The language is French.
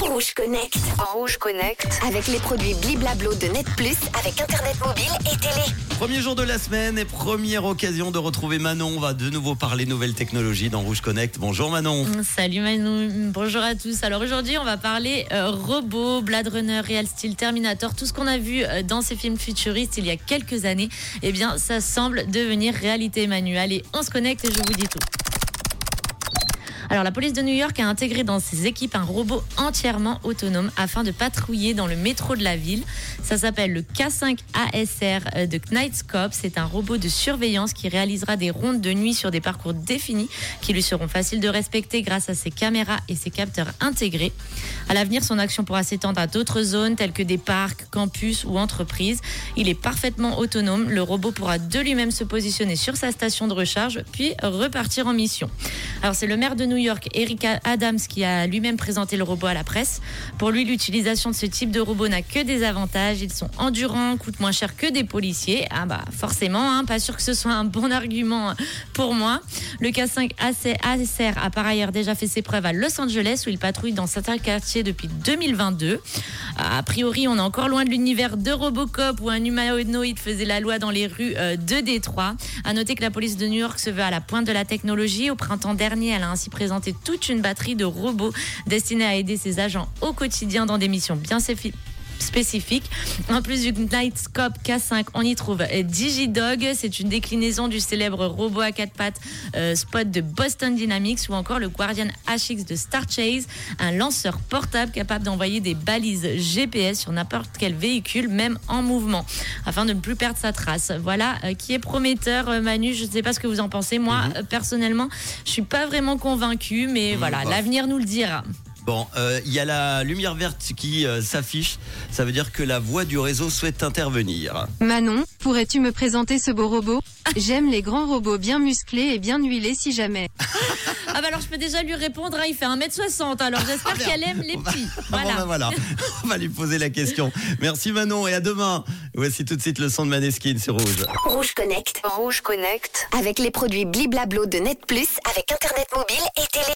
Rouge Connect. Rouge Connect. Avec les produits Bliblablo de Net Plus, avec Internet mobile et télé. Premier jour de la semaine et première occasion de retrouver Manon. On va de nouveau parler nouvelles technologies dans Rouge Connect. Bonjour Manon. Salut Manon, bonjour à tous. Alors aujourd'hui, on va parler euh, robots, Blade Runner, Real Steel, Terminator, tout ce qu'on a vu euh, dans ces films futuristes il y a quelques années. Eh bien, ça semble devenir réalité, Manu. Allez, on se connecte et je vous dis tout. Alors la police de New York a intégré dans ses équipes un robot entièrement autonome afin de patrouiller dans le métro de la ville. Ça s'appelle le K5 ASR de Knightscope. C'est un robot de surveillance qui réalisera des rondes de nuit sur des parcours définis qui lui seront faciles de respecter grâce à ses caméras et ses capteurs intégrés. À l'avenir, son action pourra s'étendre à d'autres zones telles que des parcs, campus ou entreprises. Il est parfaitement autonome. Le robot pourra de lui-même se positionner sur sa station de recharge puis repartir en mission. Alors c'est le maire de New York, Eric Adams, qui a lui-même présenté le robot à la presse. Pour lui, l'utilisation de ce type de robot n'a que des avantages. Ils sont endurants, coûtent moins cher que des policiers. Ah bah forcément, hein, pas sûr que ce soit un bon argument pour moi. Le K5 ASR a par ailleurs déjà fait ses preuves à Los Angeles où il patrouille dans certains quartiers depuis 2022. A priori, on est encore loin de l'univers de Robocop où un humanoïde faisait la loi dans les rues euh, de Détroit. À noter que la police de New York se veut à la pointe de la technologie. Au printemps dernier, elle a ainsi présenté toute une batterie de robots destinés à aider ses agents au quotidien dans des missions bien spécifique. En plus du Nightscope K5, on y trouve DigiDog. C'est une déclinaison du célèbre robot à quatre pattes euh, Spot de Boston Dynamics ou encore le Guardian HX de Star Chase, un lanceur portable capable d'envoyer des balises GPS sur n'importe quel véhicule, même en mouvement, afin de ne plus perdre sa trace. Voilà euh, qui est prometteur, euh, Manu. Je ne sais pas ce que vous en pensez. Moi, mhm. personnellement, je suis pas vraiment convaincu, mais mhm, voilà, l'avenir nous le dira. Bon, euh, il y a la lumière verte qui euh, s'affiche. Ça veut dire que la voix du réseau souhaite intervenir. Manon, pourrais-tu me présenter ce beau robot? J'aime les grands robots bien musclés et bien huilés si jamais. Ah bah alors je peux déjà lui répondre, hein, il fait 1m60, alors j'espère ah, qu'elle aime les petits. Voilà. Bah voilà. On va lui poser la question. Merci Manon et à demain. Voici tout de suite le son de Maneskin sur Rouge. Rouge Connect. Rouge Connect. Avec les produits Bliblablo de Net Plus, avec Internet mobile et télé.